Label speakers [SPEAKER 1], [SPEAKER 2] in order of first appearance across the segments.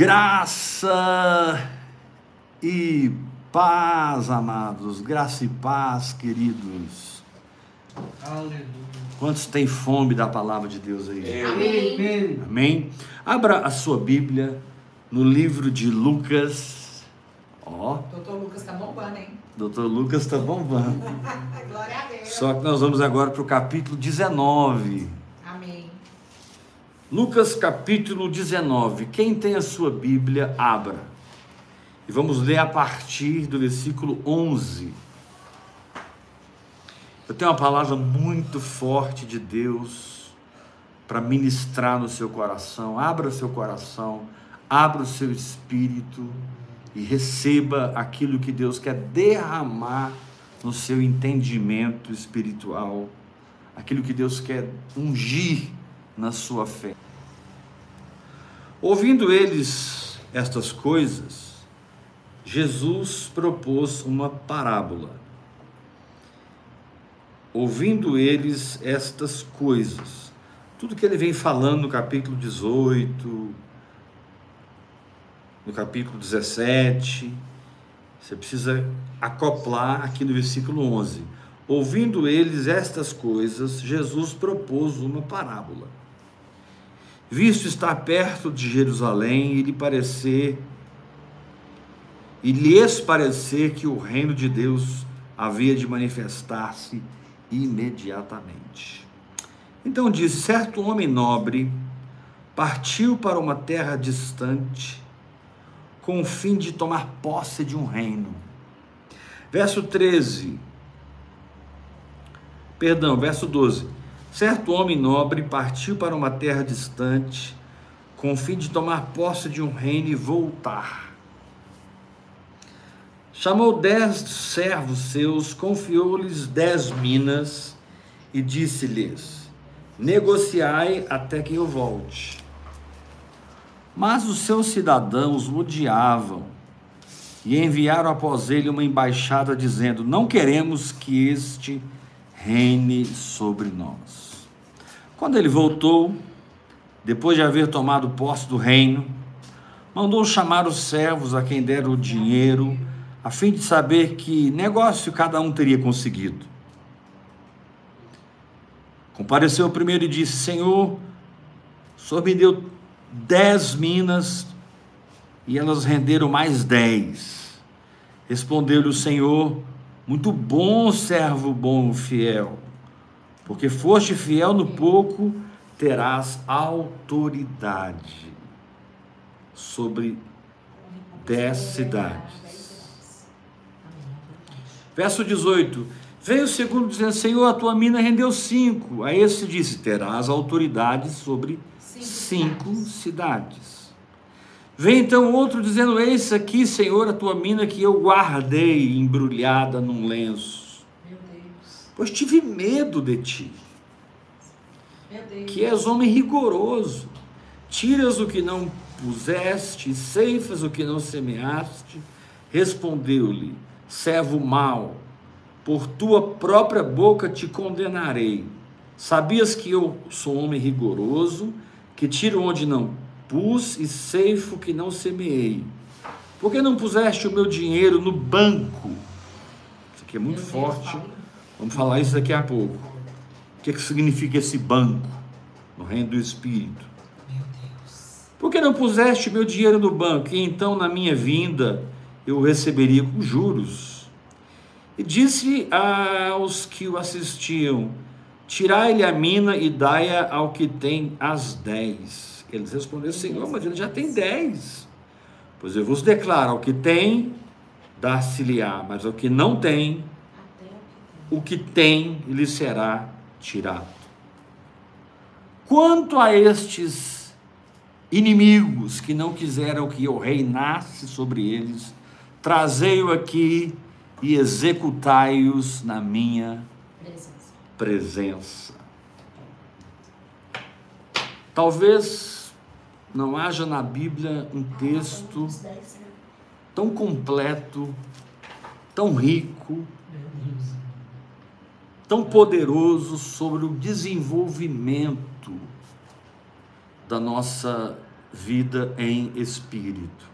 [SPEAKER 1] Graça e paz, amados. Graça e paz, queridos.
[SPEAKER 2] Aleluia.
[SPEAKER 1] Quantos têm fome da palavra de Deus aí?
[SPEAKER 2] Amém.
[SPEAKER 1] Amém? Abra a sua Bíblia no livro de Lucas. Ó,
[SPEAKER 3] Doutor Lucas tá bombando, hein?
[SPEAKER 1] doutor Lucas está bombando.
[SPEAKER 3] Glória a Deus.
[SPEAKER 1] Só que nós vamos agora para o capítulo 19. Lucas capítulo 19. Quem tem a sua Bíblia, abra. E vamos ler a partir do versículo 11. Eu tenho uma palavra muito forte de Deus para ministrar no seu coração. Abra o seu coração, abra o seu espírito e receba aquilo que Deus quer derramar no seu entendimento espiritual, aquilo que Deus quer ungir na sua fé. Ouvindo eles estas coisas, Jesus propôs uma parábola. Ouvindo eles estas coisas, tudo que ele vem falando no capítulo 18, no capítulo 17, você precisa acoplar aqui no versículo 11. Ouvindo eles estas coisas, Jesus propôs uma parábola visto estar perto de Jerusalém e lhe parecer e lhes parecer que o reino de Deus havia de manifestar-se imediatamente. Então disse: certo homem nobre partiu para uma terra distante com o fim de tomar posse de um reino. Verso 13. Perdão, verso 12. Certo homem nobre partiu para uma terra distante, com o fim de tomar posse de um reino e voltar. Chamou dez servos seus, confiou-lhes dez minas e disse-lhes: Negociai até que eu volte. Mas os seus cidadãos o odiavam e enviaram após ele uma embaixada dizendo: Não queremos que este reine sobre nós. Quando ele voltou, depois de haver tomado posse do reino, mandou chamar os servos a quem deram o dinheiro, a fim de saber que negócio cada um teria conseguido. Compareceu o primeiro e disse: Senhor, o senhor me deu dez minas e elas renderam mais dez. Respondeu-lhe o Senhor: Muito bom, servo bom fiel. Porque foste fiel no pouco, terás autoridade sobre dez cidades. Verso 18. Veio o segundo dizendo: Senhor, a tua mina rendeu cinco. A esse disse: Terás autoridade sobre cinco, cidades. Vem então outro dizendo: Eis aqui, Senhor, a tua mina que eu guardei embrulhada num lenço.
[SPEAKER 3] Deus.
[SPEAKER 1] Pois tive medo de ti,
[SPEAKER 3] Deus.
[SPEAKER 1] que és homem rigoroso. Tiras o que não puseste, ceifas o que não semeaste. Respondeu-lhe: servo mau, por tua própria boca te condenarei. Sabias que eu sou homem rigoroso, que tiro onde não pus e ceifo que não semeei. Por que não puseste o meu dinheiro no banco? Isso aqui é muito
[SPEAKER 3] Meu Deus,
[SPEAKER 1] forte.
[SPEAKER 3] Paulo.
[SPEAKER 1] Vamos falar isso daqui a pouco. O que, que significa esse banco no reino do Espírito?
[SPEAKER 3] Meu Deus.
[SPEAKER 1] Por que não puseste meu dinheiro no banco? E então, na minha vinda, eu o receberia com juros. E disse aos que o assistiam: Tirai-lhe a mina e dai-a ao que tem as dez. Eles responderam: Senhor, mas ele já tem dez. Pois eu vos declaro: ao que tem, dar-se-lhe-á, mas ao que não tem,
[SPEAKER 3] o que tem.
[SPEAKER 1] lhe será tirado. Quanto a estes inimigos que não quiseram que eu reinasse sobre eles, trazei-o aqui e executai-os na minha
[SPEAKER 3] Presença.
[SPEAKER 1] presença. Talvez não haja na Bíblia um texto tão completo, tão rico. Tão poderoso sobre o desenvolvimento da nossa vida em espírito,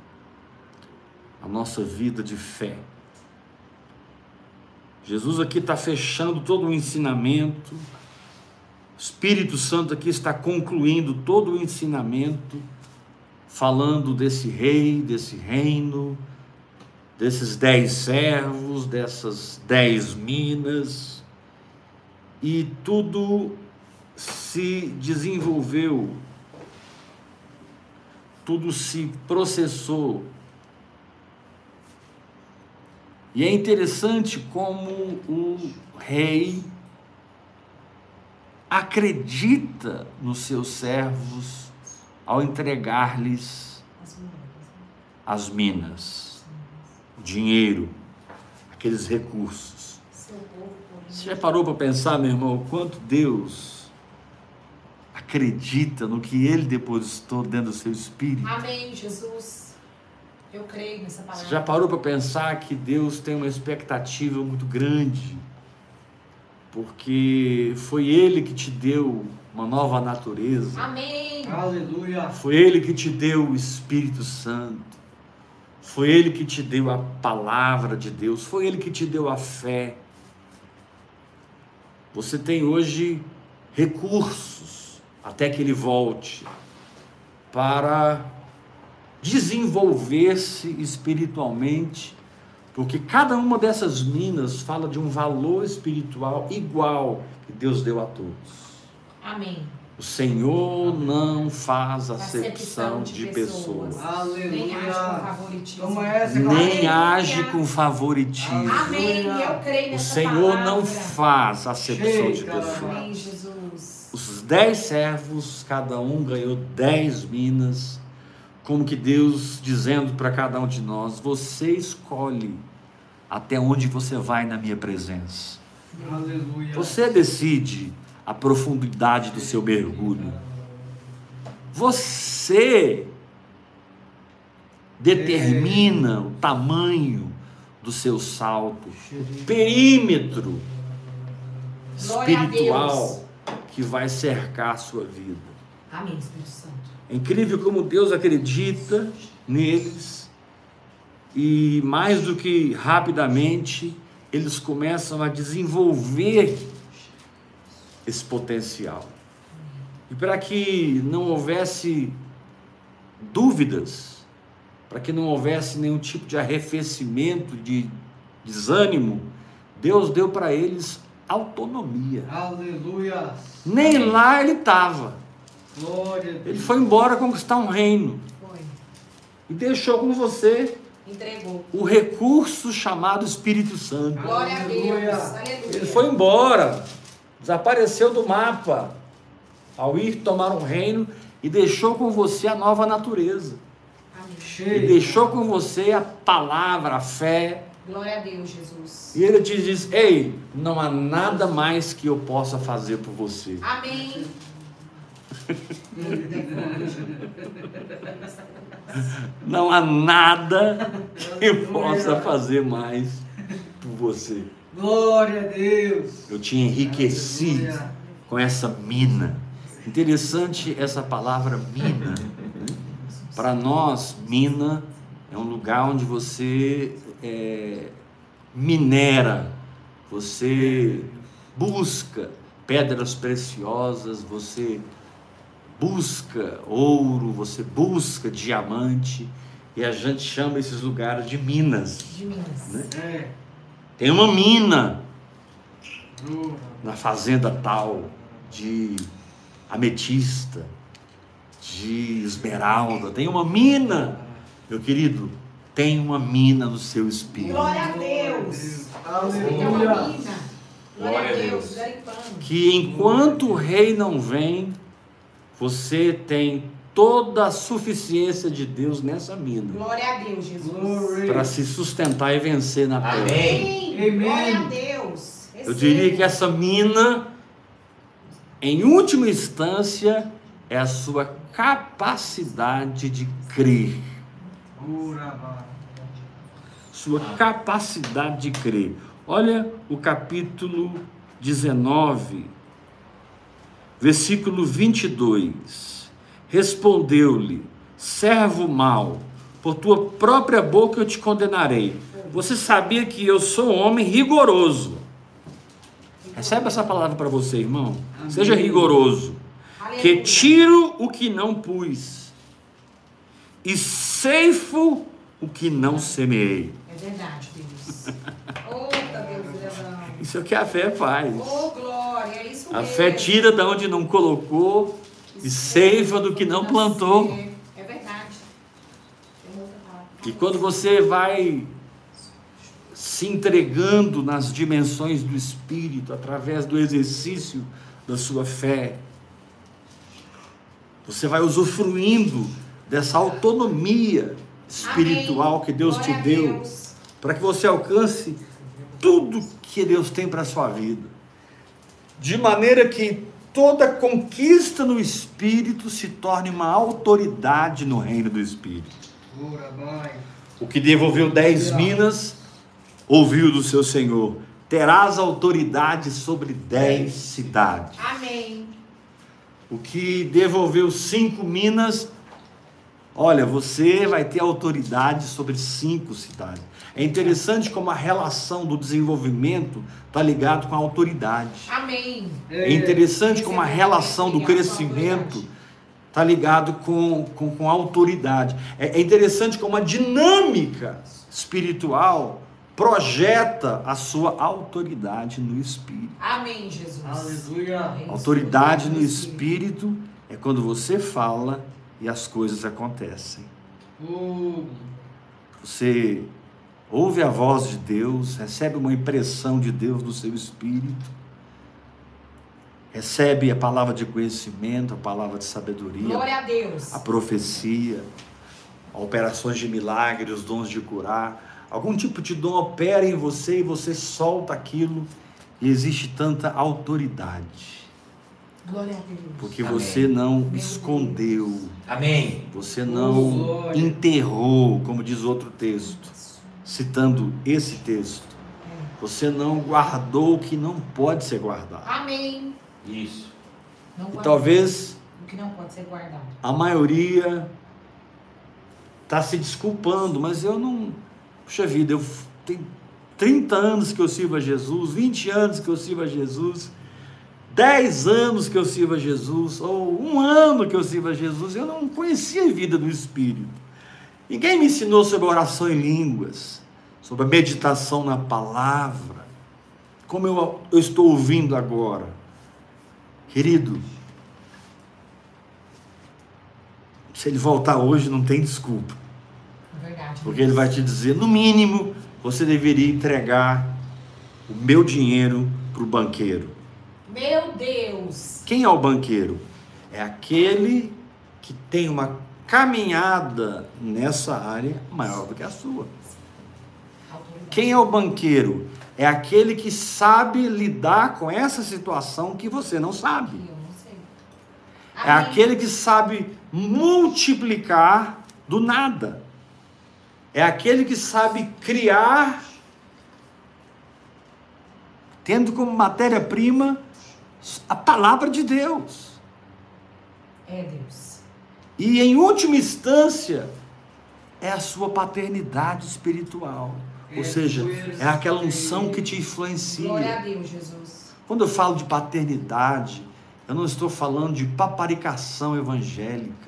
[SPEAKER 1] a nossa vida de fé. Jesus aqui está fechando todo o ensinamento, o Espírito Santo aqui está concluindo todo o ensinamento, falando desse rei, desse reino, desses dez servos, dessas dez minas, e tudo se desenvolveu, tudo se processou. E é interessante como o rei acredita nos seus servos ao entregar-lhes
[SPEAKER 3] As
[SPEAKER 1] minas, o dinheiro, aqueles recursos. Você já parou para pensar, meu irmão, o quanto Deus acredita no que Ele depositou dentro do seu espírito?
[SPEAKER 3] Amém, Jesus. Eu creio nessa
[SPEAKER 1] Você
[SPEAKER 3] palavra.
[SPEAKER 1] já parou para pensar que Deus tem uma expectativa muito grande? Porque foi Ele que te deu uma nova natureza.
[SPEAKER 3] Amém.
[SPEAKER 2] Aleluia.
[SPEAKER 1] Foi Ele que te deu o Espírito Santo. Foi Ele que te deu a palavra de Deus. Foi Ele que te deu a fé. Você tem hoje recursos até que Ele volte para desenvolver-se espiritualmente, porque cada uma dessas minas fala de um valor espiritual igual que Deus deu a todos.
[SPEAKER 3] Amém.
[SPEAKER 1] O Senhor não faz
[SPEAKER 3] Acepção de pessoas.
[SPEAKER 1] pessoas,
[SPEAKER 3] Nem age com
[SPEAKER 2] Aleluia.
[SPEAKER 1] nem
[SPEAKER 3] Aleluia.
[SPEAKER 1] age com favoritismo.
[SPEAKER 3] Amém. Eu creio
[SPEAKER 1] O
[SPEAKER 3] nessa
[SPEAKER 1] Senhor
[SPEAKER 3] palavra.
[SPEAKER 1] não faz acepção de pessoas. Os dez servos, cada um ganhou dez minas, como que Deus dizendo para cada um de nós: você escolhe até onde você vai na minha presença.
[SPEAKER 2] Aleluia.
[SPEAKER 1] Você decide a profundidade do seu mergulho. Você determina o tamanho do seu salto, o perímetro espiritual que vai cercar a sua vida.
[SPEAKER 3] Amém, Espírito Santo.
[SPEAKER 1] É incrível como Deus acredita neles e mais do que rapidamente eles começam a desenvolver esse potencial. E para que não houvesse dúvidas, para que não houvesse nenhum tipo de arrefecimento, de desânimo, Deus deu para eles autonomia.
[SPEAKER 2] Aleluia.
[SPEAKER 1] Nem lá ele estava.
[SPEAKER 2] Glória a
[SPEAKER 1] Ele foi embora conquistar um reino
[SPEAKER 3] Foi.
[SPEAKER 1] e deixou com você
[SPEAKER 3] Entregou.
[SPEAKER 1] o recurso chamado Espírito Santo.
[SPEAKER 3] Glória a Deus.
[SPEAKER 2] Aleluia.
[SPEAKER 1] Ele foi embora, desapareceu do mapa ao ir tomar um reino e deixou com você a nova natureza.
[SPEAKER 3] Amém.
[SPEAKER 1] E deixou com você a palavra, a fé.
[SPEAKER 3] Glória a Deus, Jesus.
[SPEAKER 1] E ele te diz: Ei, não há nada mais que eu possa fazer por você.
[SPEAKER 3] Amém.
[SPEAKER 1] Não há nada que eu possa fazer mais por você.
[SPEAKER 2] Glória a Deus.
[SPEAKER 1] Eu te enriqueci
[SPEAKER 2] Aleluia.
[SPEAKER 1] com essa mina. Interessante essa palavra mina. né? Para nós, mina é um lugar onde você é, minera, você busca pedras preciosas, você busca ouro, você busca diamante, e a gente chama esses lugares de minas.
[SPEAKER 3] De Minas.
[SPEAKER 1] Né?
[SPEAKER 2] É.
[SPEAKER 1] Tem uma mina na fazenda tal de ametista, de esmeralda, tem uma mina, meu querido, tem uma mina no seu espírito.
[SPEAKER 3] Glória a Deus.
[SPEAKER 2] Aleluia.
[SPEAKER 3] Uma mina. Glória a Deus.
[SPEAKER 1] Que enquanto o rei não vem, você tem toda a suficiência de Deus nessa mina
[SPEAKER 3] Glória a Deus, Jesus.
[SPEAKER 1] Para se sustentar e vencer na terra.
[SPEAKER 3] Amém.
[SPEAKER 2] Amém.
[SPEAKER 3] Glória a Deus.
[SPEAKER 1] Eu diria que essa mina, em última instância, é a sua capacidade de crer. Sua capacidade de crer. Olha o capítulo 19, versículo 22. Respondeu-lhe: servo mau, por tua própria boca eu te condenarei. Você sabia que eu sou um homem rigoroso. Recebe essa palavra para você, irmão.
[SPEAKER 2] Amém.
[SPEAKER 1] Seja rigoroso. Que
[SPEAKER 3] Aleluia.
[SPEAKER 1] tiro o que não pus e ceifo o que não semeei.
[SPEAKER 3] É verdade, Deus. Outra Deus, Leão.
[SPEAKER 1] Isso é o que a fé faz.
[SPEAKER 3] Oh, glória, é isso
[SPEAKER 1] A
[SPEAKER 3] mesmo.
[SPEAKER 1] fé tira da onde não colocou e ceifa do que não plantou.
[SPEAKER 3] É verdade.
[SPEAKER 1] E quando você vai se entregando nas dimensões do Espírito, através do exercício da sua fé, você vai usufruindo dessa autonomia espiritual
[SPEAKER 3] Amém.
[SPEAKER 1] que Deus te
[SPEAKER 3] Glória
[SPEAKER 1] deu, para que você alcance tudo que Deus tem para a sua vida. De maneira que toda conquista no Espírito se torne uma autoridade no reino do Espírito. O que devolveu dez minas, ouviu do seu senhor: terás autoridade sobre dez cidades.
[SPEAKER 3] Amém.
[SPEAKER 1] O que devolveu cinco minas, olha, você vai ter autoridade sobre cinco cidades. É interessante como a relação do desenvolvimento está ligado com a autoridade.
[SPEAKER 3] Amém.
[SPEAKER 1] É interessante
[SPEAKER 3] Esse
[SPEAKER 1] como a
[SPEAKER 3] é
[SPEAKER 1] relação do
[SPEAKER 3] a
[SPEAKER 1] crescimento está ligado com, com, com a autoridade. É, é interessante como a dinâmica espiritual projeta a sua autoridade no espírito.
[SPEAKER 3] Amém, Jesus.
[SPEAKER 2] Aleluia.
[SPEAKER 1] Autoridade no espírito é quando você fala e as coisas acontecem. Você ouve a voz de Deus, recebe uma impressão de Deus no seu espírito, recebe a palavra de conhecimento, a palavra de sabedoria,
[SPEAKER 3] Glória a Deus.
[SPEAKER 1] a profecia, operações de milagre, os dons de curar. Algum tipo de dom opera em você e você solta aquilo e existe tanta autoridade.
[SPEAKER 3] Glória a Deus.
[SPEAKER 1] Porque
[SPEAKER 4] Amém.
[SPEAKER 1] você não
[SPEAKER 3] Meu
[SPEAKER 1] escondeu,
[SPEAKER 4] Amém.
[SPEAKER 1] você não
[SPEAKER 2] glória.
[SPEAKER 1] enterrou, como diz outro texto, citando esse texto. Você não guardou o que não pode ser guardado.
[SPEAKER 3] Amém.
[SPEAKER 4] Isso.
[SPEAKER 1] E talvez
[SPEAKER 3] O que não pode ser guardado.
[SPEAKER 1] a maioria está se desculpando, mas eu não. Puxa vida, eu tenho 30 anos que eu sirvo a Jesus, 20 anos que eu sirvo a Jesus, 10 anos que eu sirvo a Jesus, ou um ano que eu sirvo a Jesus, eu não conhecia a vida do Espírito. Ninguém me ensinou sobre oração em línguas, sobre a meditação na palavra, como eu, eu estou ouvindo agora. Querido, se ele voltar hoje, não tem desculpa.
[SPEAKER 3] É verdade.
[SPEAKER 1] Porque ele vai te dizer, no mínimo, você deveria entregar o meu dinheiro para o banqueiro.
[SPEAKER 3] Meu Deus.
[SPEAKER 1] Quem é o banqueiro? É aquele que tem uma caminhada nessa área maior do que a sua. Quem é o banqueiro? É aquele que sabe lidar com essa situação que você não sabe. É aquele que sabe multiplicar do nada. É aquele que sabe criar, tendo como matéria-prima a palavra de Deus.
[SPEAKER 3] É Deus.
[SPEAKER 1] E em última instância, é a sua paternidade espiritual. Ou seja, é aquela unção que te influencia.
[SPEAKER 3] Glória a Deus, Jesus.
[SPEAKER 1] Quando eu falo de paternidade, eu não estou falando de paparicação evangélica.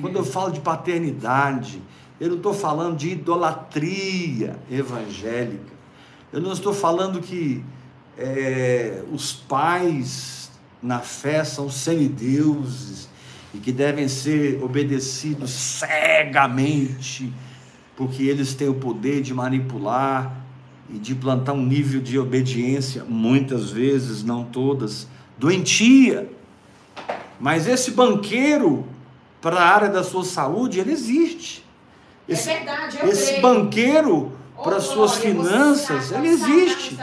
[SPEAKER 1] Quando eu falo de paternidade, eu não estou falando de idolatria evangélica. Eu não estou falando que é, os pais na fé são semideuses e que devem ser obedecidos cegamente, porque eles têm o poder de manipular e de plantar um nível de obediência, muitas vezes, não todas, doentia. Mas esse banqueiro, para a área da sua saúde, ele existe. Esse,
[SPEAKER 3] é verdade,
[SPEAKER 1] esse
[SPEAKER 3] creio.
[SPEAKER 1] banqueiro,
[SPEAKER 3] Oh,
[SPEAKER 1] para as suas finanças, ele existe.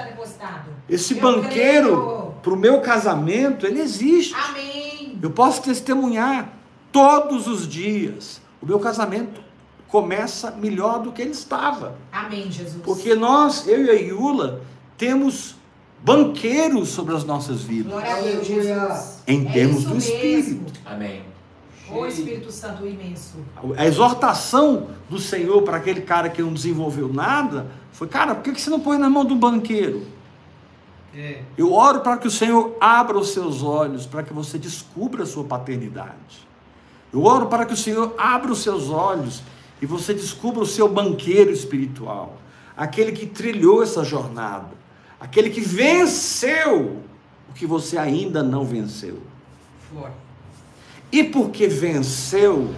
[SPEAKER 1] Esse
[SPEAKER 3] Eu
[SPEAKER 1] banqueiro, para o meu casamento, ele existe.
[SPEAKER 3] Amém.
[SPEAKER 1] Eu posso testemunhar todos os dias. O meu casamento começa melhor do que ele estava.
[SPEAKER 3] Amém, Jesus.
[SPEAKER 1] Porque nós, eu e a Iula, temos banqueiros sobre as nossas vidas.
[SPEAKER 3] Glória a Deus. Jesus.
[SPEAKER 1] Em
[SPEAKER 3] É
[SPEAKER 1] termos do
[SPEAKER 3] mesmo.
[SPEAKER 1] Espírito.
[SPEAKER 4] Amém.
[SPEAKER 3] Ô Espírito Santo imenso.
[SPEAKER 1] A exortação do Senhor para aquele cara que não desenvolveu nada foi: cara, por que que você não põe na mão do banqueiro?
[SPEAKER 2] É.
[SPEAKER 1] Eu oro para que o Senhor abra os seus olhos, para que você descubra a sua paternidade. Eu oro para que o Senhor abra os seus olhos e você descubra o seu banqueiro espiritual, aquele que trilhou essa jornada, aquele que venceu o que você ainda não venceu. E porque venceu,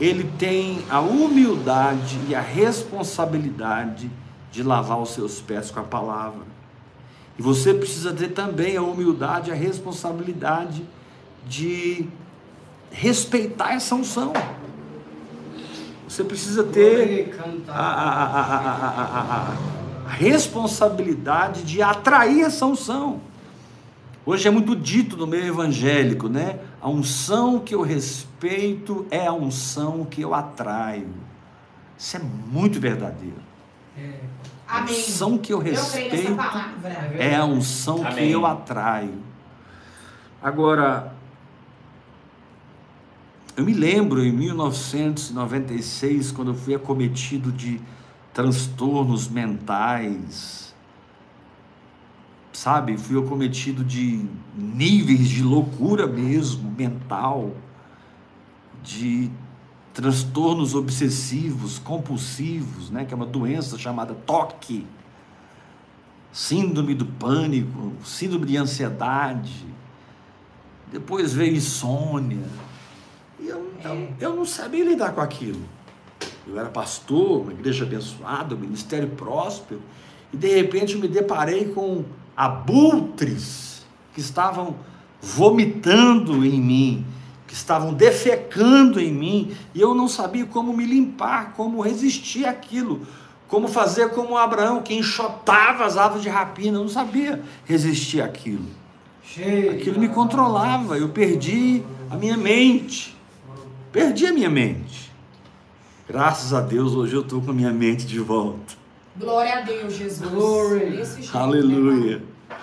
[SPEAKER 1] ele tem a humildade e a responsabilidade de lavar os seus pés com a palavra. E você precisa ter também a humildade a responsabilidade de respeitar essa unção. Você precisa ter a- a- a- a responsabilidade de atrair essa unção. Hoje é muito dito no meio evangélico, né? A unção que eu respeito é a unção que eu atraio. Isso é muito verdadeiro.
[SPEAKER 2] É.
[SPEAKER 1] A
[SPEAKER 3] Amém.
[SPEAKER 1] unção que eu
[SPEAKER 3] Eu
[SPEAKER 1] respeito
[SPEAKER 3] palavra.
[SPEAKER 1] é a unção que
[SPEAKER 4] Amém.
[SPEAKER 1] eu atraio. Agora, eu me lembro em 1996, quando eu fui acometido de transtornos mentais, sabe? Fui acometido de níveis de loucura mesmo, mental, de transtornos obsessivos, compulsivos, né? Que é uma doença chamada TOC síndrome do pânico, síndrome de ansiedade, depois veio insônia. E eu, eu, eu não sabia lidar com aquilo. Eu era pastor, uma igreja abençoada, um ministério próspero, e de repente eu me deparei com abutres que estavam vomitando em mim, que estavam defecando em mim, e eu não sabia como me limpar, como resistir àquilo, como fazer como Abraão, que enxotava as aves de rapina, eu não sabia resistir àquilo. Aquilo me controlava, eu perdi a minha mente. Perdi a minha mente. Graças a Deus, hoje eu estou com a minha mente de volta.
[SPEAKER 3] Glória a Deus, Jesus.
[SPEAKER 2] Glory.
[SPEAKER 3] Desse jeito,
[SPEAKER 1] Aleluia.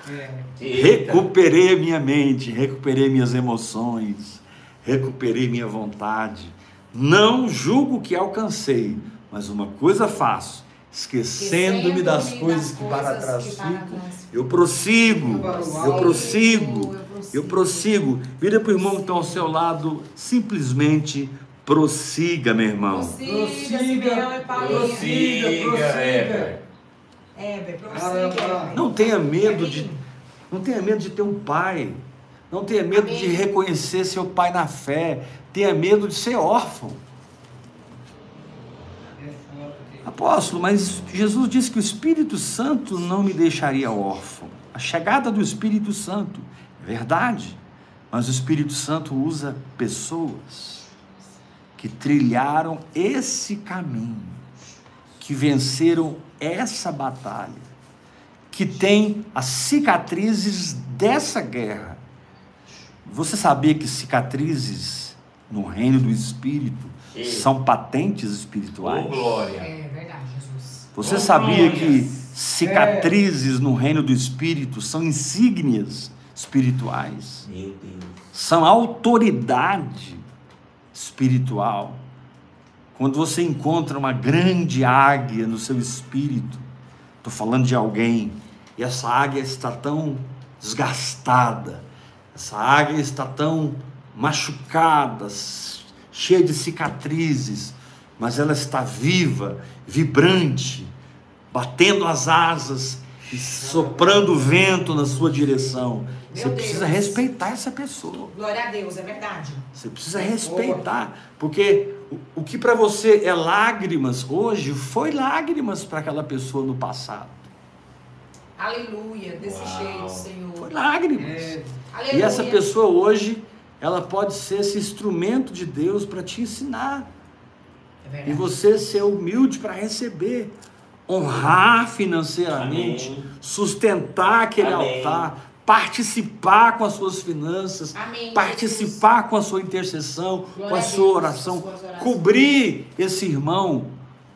[SPEAKER 2] É.
[SPEAKER 1] Recuperei a minha mente, recuperei minhas emoções, recuperei minha vontade. Não julgo que alcancei, mas uma coisa faço, esquecendo-me das coisas que para trás ficam. Eu prossigo, eu prossigo,
[SPEAKER 3] Eu
[SPEAKER 1] prossigo. Vira para o irmão que está ao seu lado, simplesmente prossiga, meu irmão.
[SPEAKER 3] Prossiga.
[SPEAKER 2] Prossiga,
[SPEAKER 4] Prossiga,
[SPEAKER 2] prossiga.
[SPEAKER 4] Heber.
[SPEAKER 3] É, prossiga.
[SPEAKER 1] Não tenha medo de, não tenha medo de ter um pai. Não tenha medo
[SPEAKER 3] Amém.
[SPEAKER 1] de reconhecer seu pai na fé. Tenha medo de ser órfão. Apóstolo, mas Jesus disse que o Espírito Santo não me deixaria órfão. A chegada do Espírito Santo, é verdade, mas o Espírito Santo usa pessoas que trilharam esse caminho, que venceram essa batalha, que têm as cicatrizes dessa guerra. Você sabia que cicatrizes no reino do Espírito são patentes espirituais?
[SPEAKER 4] Oh, glória.
[SPEAKER 3] É verdade, Jesus.
[SPEAKER 1] Você
[SPEAKER 4] Oh,
[SPEAKER 1] sabia
[SPEAKER 4] glórias.
[SPEAKER 1] que cicatrizes no reino do Espírito são insígnias espirituais?
[SPEAKER 4] Meu Deus.
[SPEAKER 1] São autoridade espiritual. Quando você encontra uma grande águia no seu espírito, estou falando de alguém, e essa águia está tão desgastada, essa águia está tão machucada, cheia de cicatrizes, mas ela está viva, vibrante, batendo as asas e soprando vento na sua direção.
[SPEAKER 3] Meu
[SPEAKER 1] Você precisa
[SPEAKER 3] Deus.
[SPEAKER 1] respeitar essa pessoa.
[SPEAKER 3] Glória a Deus, é verdade.
[SPEAKER 1] Você precisa respeitar, porque o, o que para você é lágrimas hoje foi lágrimas para aquela pessoa no passado.
[SPEAKER 3] Aleluia, desse
[SPEAKER 4] Uau.
[SPEAKER 3] jeito, Senhor.
[SPEAKER 1] Foi lágrimas.
[SPEAKER 2] É.
[SPEAKER 1] E essa pessoa hoje, ela pode ser esse instrumento de Deus para te ensinar.
[SPEAKER 3] É
[SPEAKER 1] E você ser humilde para receber, honrar financeiramente,
[SPEAKER 4] Amém.
[SPEAKER 1] sustentar aquele
[SPEAKER 4] Amém.
[SPEAKER 1] altar, participar com as suas finanças,
[SPEAKER 3] Amém,
[SPEAKER 1] participar com a sua intercessão,
[SPEAKER 3] Glória
[SPEAKER 1] com a sua
[SPEAKER 3] Deus,
[SPEAKER 1] oração, cobrir esse irmão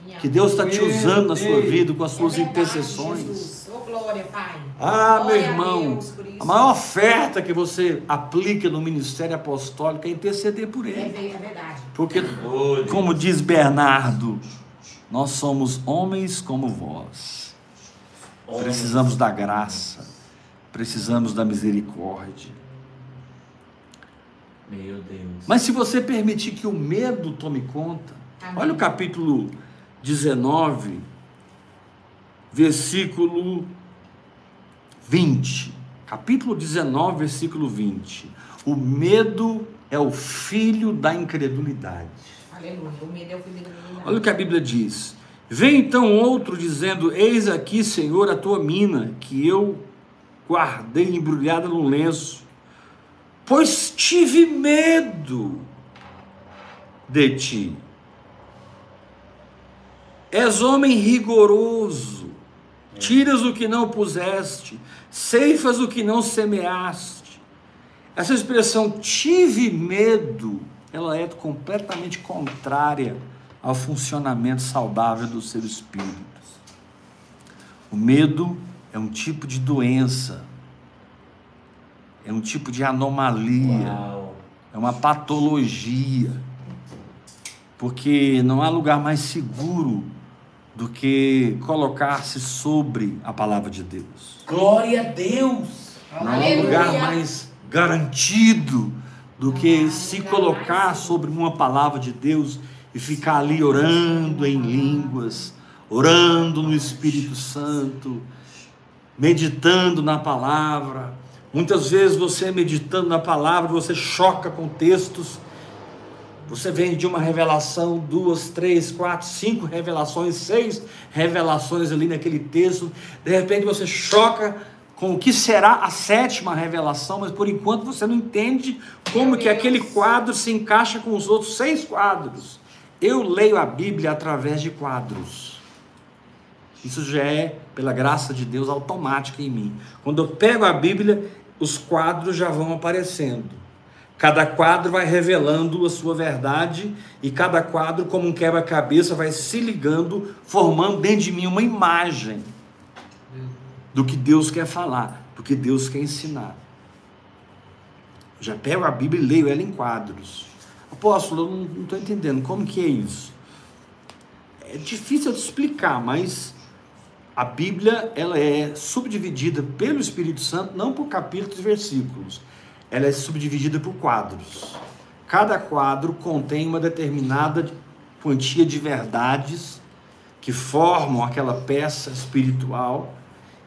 [SPEAKER 3] Minha
[SPEAKER 1] que Deus está te usando na sua vida com as
[SPEAKER 3] É
[SPEAKER 1] suas
[SPEAKER 3] verdade,
[SPEAKER 1] intercessões.
[SPEAKER 3] Jesus. Oh, glória, Pai.
[SPEAKER 1] Ah, meu
[SPEAKER 3] Glória a
[SPEAKER 1] irmão,
[SPEAKER 3] Deus isso.
[SPEAKER 1] a maior oferta que você aplica no ministério apostólico é interceder por
[SPEAKER 3] É,
[SPEAKER 1] ele.
[SPEAKER 3] é verdade.
[SPEAKER 1] Porque,
[SPEAKER 4] Oh,
[SPEAKER 1] como diz Bernardo, nós somos homens como vós.
[SPEAKER 4] Homens.
[SPEAKER 1] Precisamos da graça, precisamos da misericórdia.
[SPEAKER 4] Meu Deus.
[SPEAKER 1] Mas se você permitir que o medo tome conta,
[SPEAKER 3] Amém.
[SPEAKER 1] olha o capítulo 19, versículo 20. Capítulo 19, versículo 20. O medo é o filho da incredulidade.
[SPEAKER 3] Aleluia. O medo é o filho da
[SPEAKER 1] Olha o que a Bíblia diz. Vem então outro dizendo: Eis aqui, Senhor, a tua mina, que eu guardei embrulhada num lenço, pois tive medo de ti. És homem rigoroso, tiras o que não puseste, ceifas o que não semeaste. Essa expressão tive medo, ela é completamente contrária ao funcionamento saudável do seu espírito. O medo é um tipo de doença, é um tipo de anomalia,
[SPEAKER 4] Uau.
[SPEAKER 1] é uma patologia, porque não há lugar mais seguro do que colocar-se sobre a palavra de Deus.
[SPEAKER 4] Glória a Deus.
[SPEAKER 1] Não há
[SPEAKER 3] Aleluia.
[SPEAKER 1] lugar mais garantido do que se colocar
[SPEAKER 3] mais
[SPEAKER 1] sobre uma palavra de Deus e ficar ali orando em línguas, orando no Espírito Santo, meditando na palavra. Muitas vezes você meditando na palavra, você choca com textos. Você vem de uma revelação, duas, três, quatro, cinco revelações, seis revelações ali naquele texto. De repente você choca com o que será a sétima revelação, mas por enquanto você não entende como que aquele quadro se encaixa com os outros seis quadros. Eu leio a Bíblia através de quadros. Isso já é, pela graça de Deus, automático em mim. Quando eu pego a Bíblia, os quadros já vão aparecendo. Cada quadro vai revelando a sua verdade, e cada quadro, como um quebra-cabeça, vai se ligando, formando dentro de mim uma imagem do que Deus quer falar, do que Deus quer ensinar. Eu já pego a Bíblia e leio ela em quadros. Apóstolo, eu não estou entendendo como que é isso. É difícil de explicar, mas a Bíblia ela é subdividida pelo Espírito Santo não por capítulos e versículos. Ela é subdividida por quadros. Cada quadro contém uma determinada quantia de verdades que formam aquela peça espiritual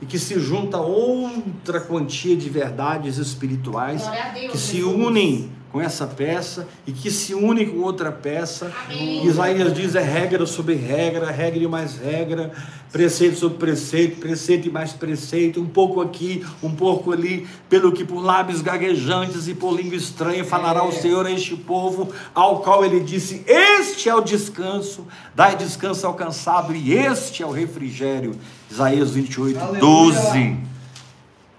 [SPEAKER 1] e que se junta a outra quantia de verdades espirituais
[SPEAKER 3] Deus,
[SPEAKER 1] que se unem com essa peça e que se unem com outra peça.
[SPEAKER 3] Amém.
[SPEAKER 1] Isaías diz é regra sobre regra, regra e mais regra, preceito sobre preceito, preceito e mais preceito, um pouco aqui, um pouco ali, pelo que por lábios gaguejantes e por língua estranha falará o Senhor a este povo, ao qual ele disse: Este é o descanso, dai descanso ao cansado, e este é o refrigério. Isaías 28,
[SPEAKER 2] Aleluia.
[SPEAKER 1] 12.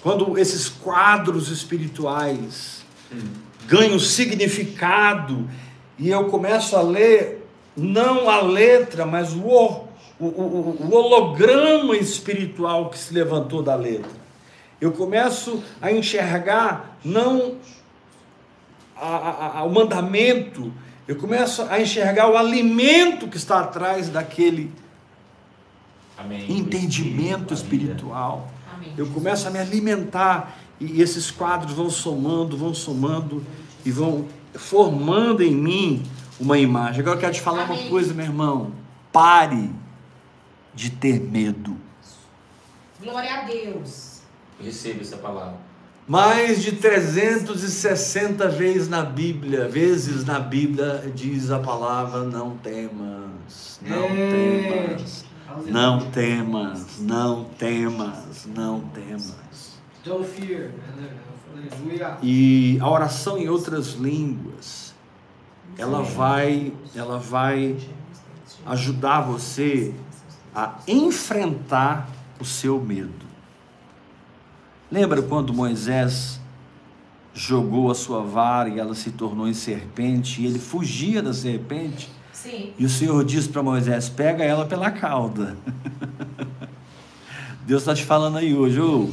[SPEAKER 1] Quando esses quadros espirituais ganham significado e eu começo a ler não a letra, mas o, o, o, o holograma espiritual que se levantou da letra. Eu começo a enxergar não a- a- a- o mandamento, eu começo a enxergar o alimento que está atrás daquele
[SPEAKER 4] Amém.
[SPEAKER 1] entendimento espiritual.
[SPEAKER 3] Amém.
[SPEAKER 1] Eu começo a me alimentar e esses quadros vão somando, vão somando e vão formando em mim uma imagem. Agora eu quero te falar uma
[SPEAKER 3] Amém.
[SPEAKER 1] coisa, meu irmão. Pare de ter medo.
[SPEAKER 3] Glória a Deus.
[SPEAKER 4] Receba essa palavra.
[SPEAKER 1] Mais de 360 vezes na Bíblia, vezes na Bíblia diz a palavra não temas, não
[SPEAKER 2] É.
[SPEAKER 1] temas, não temas, não temas, não temas.
[SPEAKER 2] Don't fear. Aleluia.
[SPEAKER 1] E a oração em outras línguas, ela vai, ela vai ajudar você a enfrentar o seu medo. Lembra quando Moisés jogou a sua vara e ela se tornou em serpente e ele fugia da serpente?
[SPEAKER 3] Sim.
[SPEAKER 1] E o Senhor disse para Moisés: pega ela pela cauda. Deus está te falando aí hoje, ô,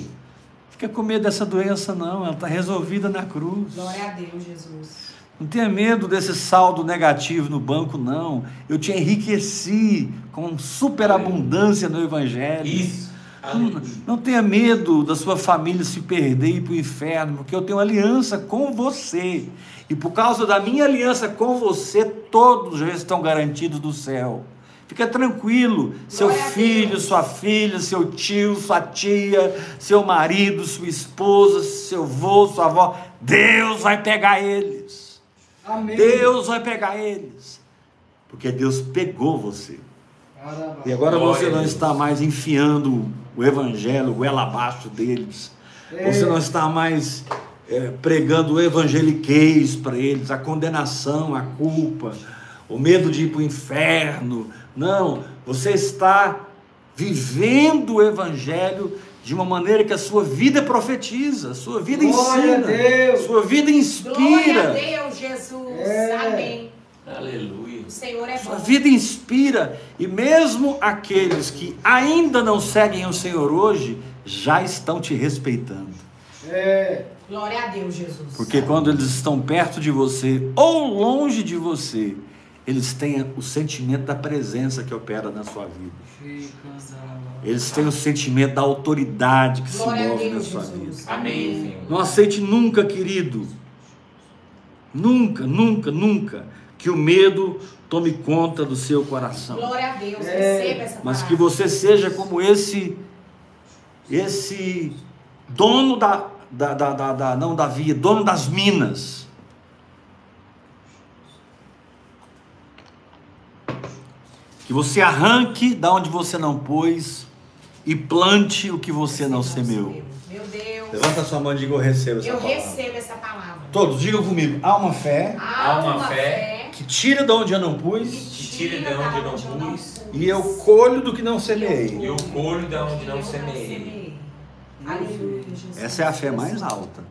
[SPEAKER 1] fica com medo dessa doença não, ela está resolvida na cruz.
[SPEAKER 3] Glória a Deus, Jesus.
[SPEAKER 1] Não tenha medo desse saldo negativo no banco, não. Eu te enriqueci com superabundância no Evangelho.
[SPEAKER 4] Isso.
[SPEAKER 1] Não, não tenha medo da sua família se perder e ir para o inferno, porque eu tenho aliança com você. E por causa da minha aliança com você, todos já estão garantidos do céu. Fica tranquilo, seu filho, sua filha, seu tio, sua tia, seu marido, sua esposa, seu avô, sua avó, Deus vai pegar eles.
[SPEAKER 2] Amém.
[SPEAKER 1] Deus vai pegar eles. Porque Deus pegou você.
[SPEAKER 2] Arabá.
[SPEAKER 1] E agora
[SPEAKER 4] Glória
[SPEAKER 1] você não está mais enfiando o evangelho goela abaixo deles.
[SPEAKER 2] É.
[SPEAKER 1] Você não está mais é, pregando o evangeliquez para eles, a condenação, a culpa, o medo de ir para o inferno. Não, você está vivendo o evangelho de uma maneira que a sua vida profetiza, a sua vida
[SPEAKER 2] Glória a
[SPEAKER 1] ensina,
[SPEAKER 2] Deus.
[SPEAKER 1] sua vida
[SPEAKER 3] Glória a
[SPEAKER 1] inspira.
[SPEAKER 3] Deus, Jesus.
[SPEAKER 2] É.
[SPEAKER 3] Amém.
[SPEAKER 4] Aleluia.
[SPEAKER 3] O Senhor é
[SPEAKER 1] Sua
[SPEAKER 3] bom.
[SPEAKER 1] vida inspira, e mesmo aqueles que ainda não seguem o Senhor hoje, já estão te respeitando.
[SPEAKER 2] É.
[SPEAKER 3] Glória a Deus, Jesus.
[SPEAKER 1] Porque quando eles estão perto de você ou longe de você, eles têm o sentimento da presença que opera na sua vida. Eles têm o sentimento da autoridade que se
[SPEAKER 3] Glória a
[SPEAKER 1] move na
[SPEAKER 3] Deus,
[SPEAKER 1] sua
[SPEAKER 3] Jesus.
[SPEAKER 1] vida.
[SPEAKER 4] Amém.
[SPEAKER 1] Não aceite nunca, querido, nunca, nunca, nunca, que o medo tome conta do seu coração.
[SPEAKER 3] Glória a Deus.
[SPEAKER 2] É.
[SPEAKER 3] Receba essa
[SPEAKER 1] mas que você seja como esse esse dono da, da, da, da- da- não da via, dono das minas. Que você arranque da onde você não pôs e plante o que você não semeou.
[SPEAKER 3] Meu Deus.
[SPEAKER 1] Levanta sua mão e diga eu recebo essa
[SPEAKER 3] Eu
[SPEAKER 1] palavra.
[SPEAKER 3] recebo essa palavra.
[SPEAKER 1] Todos, digam comigo. Há uma fé
[SPEAKER 3] Há
[SPEAKER 4] uma fé
[SPEAKER 1] que tira de onde eu não pus
[SPEAKER 4] Que tira de onde eu não pus,
[SPEAKER 1] e eu colho do que não semeei.
[SPEAKER 4] E eu colho de onde não semeei.
[SPEAKER 3] Aleluia, Jesus.
[SPEAKER 1] Essa é a fé mais alta.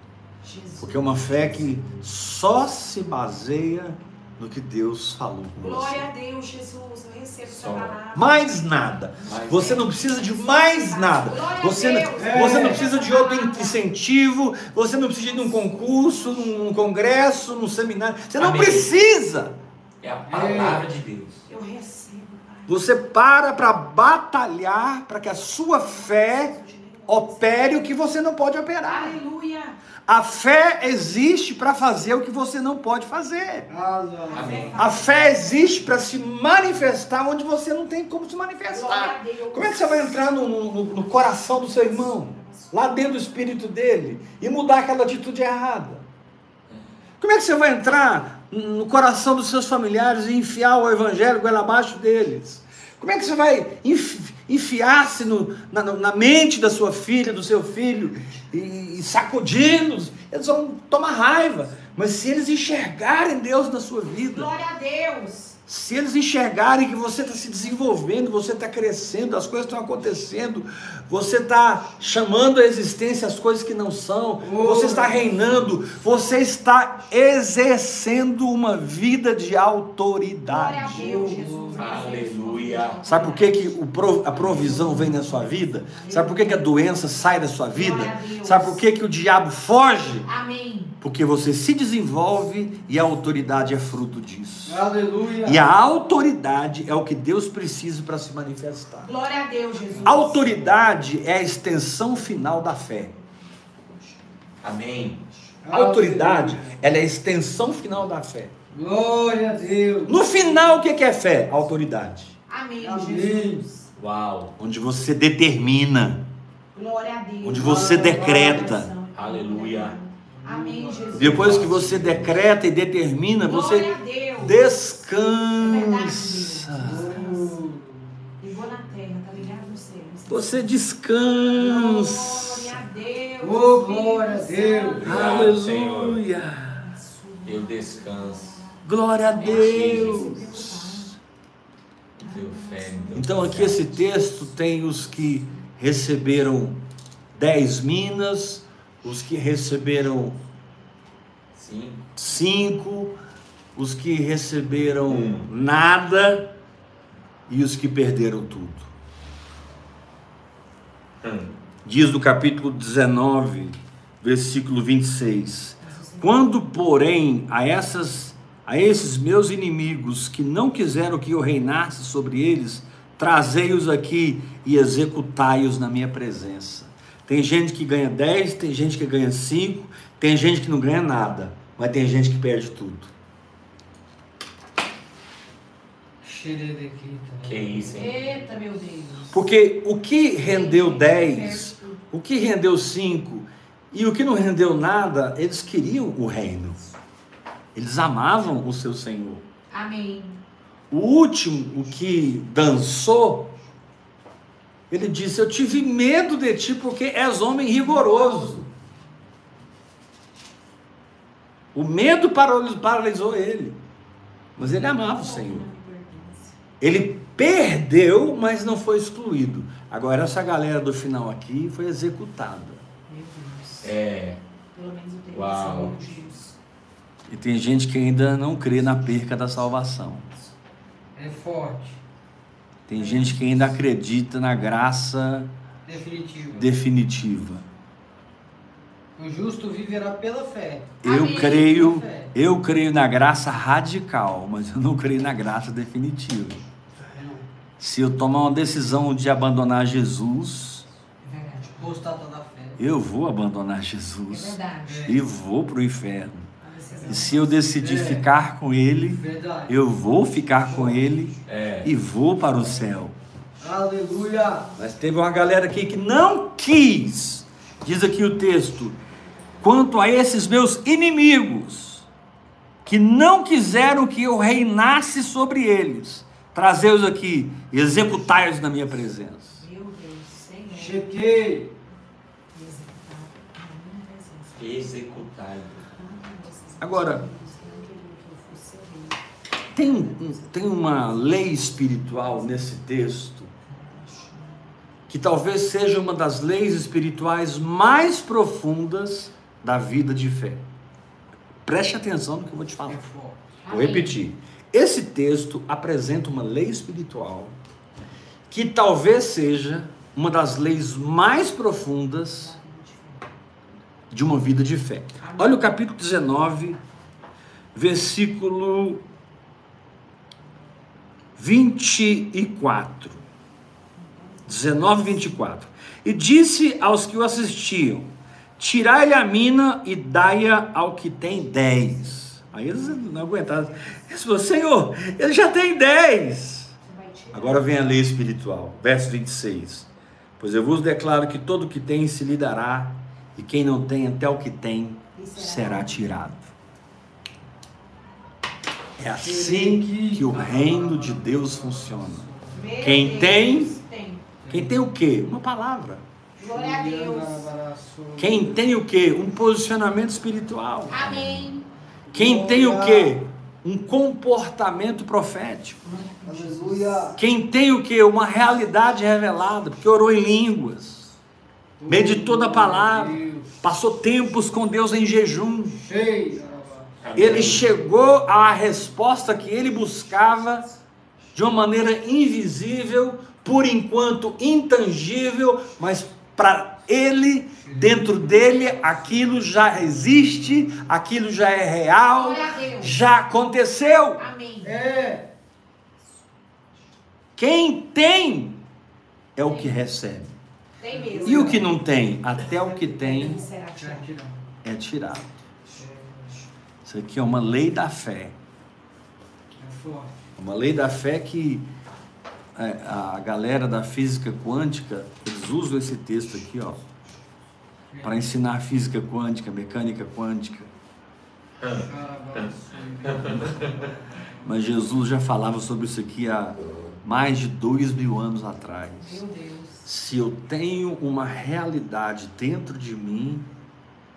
[SPEAKER 1] Porque é uma fé que só se baseia no que Deus falou com
[SPEAKER 3] Glória a
[SPEAKER 1] você.
[SPEAKER 3] Deus, Jesus. Eu recebo essa palavra.
[SPEAKER 1] Mais nada.
[SPEAKER 4] Mais
[SPEAKER 1] Você não precisa de mais nada.
[SPEAKER 3] Glória a
[SPEAKER 1] Você, não-
[SPEAKER 3] Deus.
[SPEAKER 1] você não
[SPEAKER 2] É.
[SPEAKER 1] precisa de outro incentivo. Você não precisa de um concurso, num congresso, num seminário. Você não
[SPEAKER 4] Amém.
[SPEAKER 1] precisa.
[SPEAKER 4] É a palavra de Deus.
[SPEAKER 3] Eu recebo, Pai.
[SPEAKER 1] Você para para batalhar para que a sua fé opere o que você não pode operar.
[SPEAKER 3] Aleluia.
[SPEAKER 1] A fé existe para fazer o que você não pode fazer.
[SPEAKER 4] Amém.
[SPEAKER 1] A fé existe para se manifestar onde você não tem como se manifestar. Como é que você vai entrar no, no- no coração do seu irmão, lá dentro do espírito dele, e mudar aquela atitude errada? Como é que você vai entrar no coração dos seus familiares e enfiar o evangelho goela abaixo deles? Como é que você vai enfi- enfiar-se no- na, na mente da sua filha, do seu filho, e, e sacudir-los? Eles vão tomar raiva. Mas se eles enxergarem Deus na sua vida,
[SPEAKER 3] Glória a Deus.
[SPEAKER 1] Se eles enxergarem que você está se desenvolvendo, você está crescendo, as coisas estão acontecendo, você está chamando à existência as coisas que não são, você está reinando, você está exercendo uma vida de
[SPEAKER 3] Glória a
[SPEAKER 1] autoridade.
[SPEAKER 3] Deus, Jesus.
[SPEAKER 4] Aleluia.
[SPEAKER 1] Sabe por que, que o a provisão vem na sua vida? Sabe por que, que a doença sai da sua vida? Sabe por que, que o diabo foge?
[SPEAKER 3] Amém.
[SPEAKER 1] Porque você se desenvolve e a autoridade é fruto disso.
[SPEAKER 2] Aleluia.
[SPEAKER 1] E a autoridade é o que Deus precisa para se manifestar.
[SPEAKER 3] Glória a Deus, Jesus.
[SPEAKER 1] A autoridade é a extensão final da fé.
[SPEAKER 4] Amém.
[SPEAKER 1] A autoridade, ela é a extensão final da fé.
[SPEAKER 2] Glória a Deus.
[SPEAKER 1] No final, o que é fé? Autoridade.
[SPEAKER 3] Amém,
[SPEAKER 2] Amém.
[SPEAKER 3] Jesus.
[SPEAKER 4] Uau.
[SPEAKER 1] Onde você determina,
[SPEAKER 3] Glória a Deus.
[SPEAKER 1] onde você decreta.
[SPEAKER 4] Aleluia.
[SPEAKER 3] Amém, Jesus.
[SPEAKER 1] Depois que você decreta e determina, você descansa.
[SPEAKER 3] Terra, tá.
[SPEAKER 1] Você descansa.
[SPEAKER 3] Glória a Deus.
[SPEAKER 2] Oh, glória a Deus.
[SPEAKER 1] Aleluia.
[SPEAKER 4] Eu descanso.
[SPEAKER 1] Glória a Deus. Então aqui esse texto tem os que receberam dez minas, os que receberam
[SPEAKER 4] Sim.
[SPEAKER 1] cinco, os que receberam
[SPEAKER 4] Hum.
[SPEAKER 1] nada e os que perderam tudo.
[SPEAKER 4] Hum.
[SPEAKER 1] Diz no capítulo 19, versículo 26. Quando, porém, a essas a esses meus inimigos que não quiseram que eu reinasse sobre eles, trazei-os aqui e executai-os na minha presença. Tem gente que ganha 10, tem gente que ganha 5, tem gente que não ganha nada, mas tem gente que perde tudo.
[SPEAKER 2] Xeredequita.
[SPEAKER 4] Que isso, hein?
[SPEAKER 3] Eita, meu Deus.
[SPEAKER 1] Porque o que rendeu 10, o que rendeu 5 e o que não rendeu nada, eles queriam o reino. Eles amavam o seu Senhor.
[SPEAKER 3] Amém.
[SPEAKER 1] O último, o que dançou, ele disse: Eu tive medo de ti porque és homem rigoroso. O medo paralisou ele, mas ele amava o Senhor. Ele perdeu, mas não foi excluído. Agora, essa galera do final aqui foi executada.
[SPEAKER 3] Meu Deus.
[SPEAKER 4] É.
[SPEAKER 3] Pelo menos eu tenho
[SPEAKER 4] Uau.
[SPEAKER 1] E tem gente que ainda não crê na perca da salvação.
[SPEAKER 2] É forte.
[SPEAKER 1] Tem gente que ainda acredita na graça
[SPEAKER 2] Definitivo.
[SPEAKER 1] definitiva.
[SPEAKER 2] O justo viverá pela fé.
[SPEAKER 1] Eu
[SPEAKER 3] Amém.
[SPEAKER 1] creio, eu creio na graça radical, mas eu não creio na graça definitiva. Se eu tomar uma decisão de abandonar Jesus,
[SPEAKER 3] É
[SPEAKER 2] fé.
[SPEAKER 1] eu vou abandonar
[SPEAKER 3] É
[SPEAKER 1] Jesus
[SPEAKER 3] verdade.
[SPEAKER 1] e vou para o inferno. E se eu decidir
[SPEAKER 2] É.
[SPEAKER 1] ficar com Ele,
[SPEAKER 2] Verdade.
[SPEAKER 1] eu vou ficar com Ele
[SPEAKER 4] É.
[SPEAKER 1] e vou para o céu.
[SPEAKER 2] Aleluia.
[SPEAKER 1] Mas teve uma galera aqui que não quis. Diz aqui o texto: quanto a esses meus inimigos, que não quiseram que eu reinasse sobre eles, trazei-os aqui, e executai-os na minha presença.
[SPEAKER 3] Meu Deus, Senhor.
[SPEAKER 2] Chequei.
[SPEAKER 3] Executar rei.
[SPEAKER 1] Tem, um- tem uma lei espiritual nesse texto, que talvez seja uma das leis espirituais mais profundas da vida de fé. Preste atenção no que eu vou te falar. Vou repetir. Esse texto apresenta uma lei espiritual que talvez seja uma das leis mais profundas de uma vida de fé. Olha o capítulo 19, versículo 24. 19, 24. E disse aos que o assistiam: Tirai-lhe a mina e dai-a ao que tem dez. Aí eles não aguentaram. Eles falaram: Senhor, ele já tem dez. Agora vem a lei espiritual, verso 26. Pois eu vos declaro que todo o que tem se lhe dará, e quem não tem até o que tem será tirado. É assim que o reino de Deus funciona. Quem tem. Quem tem o quê? Uma palavra.
[SPEAKER 3] Glória a Deus.
[SPEAKER 1] Quem tem o quê? Um posicionamento espiritual.
[SPEAKER 3] Amém.
[SPEAKER 1] Quem tem o quê? Um comportamento profético.
[SPEAKER 2] Aleluia.
[SPEAKER 1] Quem tem o quê? Uma realidade revelada, porque orou em línguas, meditou na palavra, passou tempos com Deus em jejum. Ele chegou à resposta que ele buscava de uma maneira invisível, por enquanto intangível, mas para ele, dentro dele, aquilo já existe, aquilo já é real, já aconteceu.
[SPEAKER 2] É.
[SPEAKER 1] Quem tem é o que recebe.
[SPEAKER 3] Tem mesmo.
[SPEAKER 1] E o que não tem, até o que tem
[SPEAKER 2] não.
[SPEAKER 1] é tirado. Isso aqui é uma lei da fé.
[SPEAKER 2] É forte.
[SPEAKER 1] Uma lei da fé que é, a galera da física quântica, eles usam esse texto aqui, ó, para ensinar física quântica, mecânica quântica. Mas Jesus já falava sobre isso aqui há mais de dois mil anos atrás.
[SPEAKER 3] Meu Deus.
[SPEAKER 1] Se eu tenho uma realidade dentro de mim,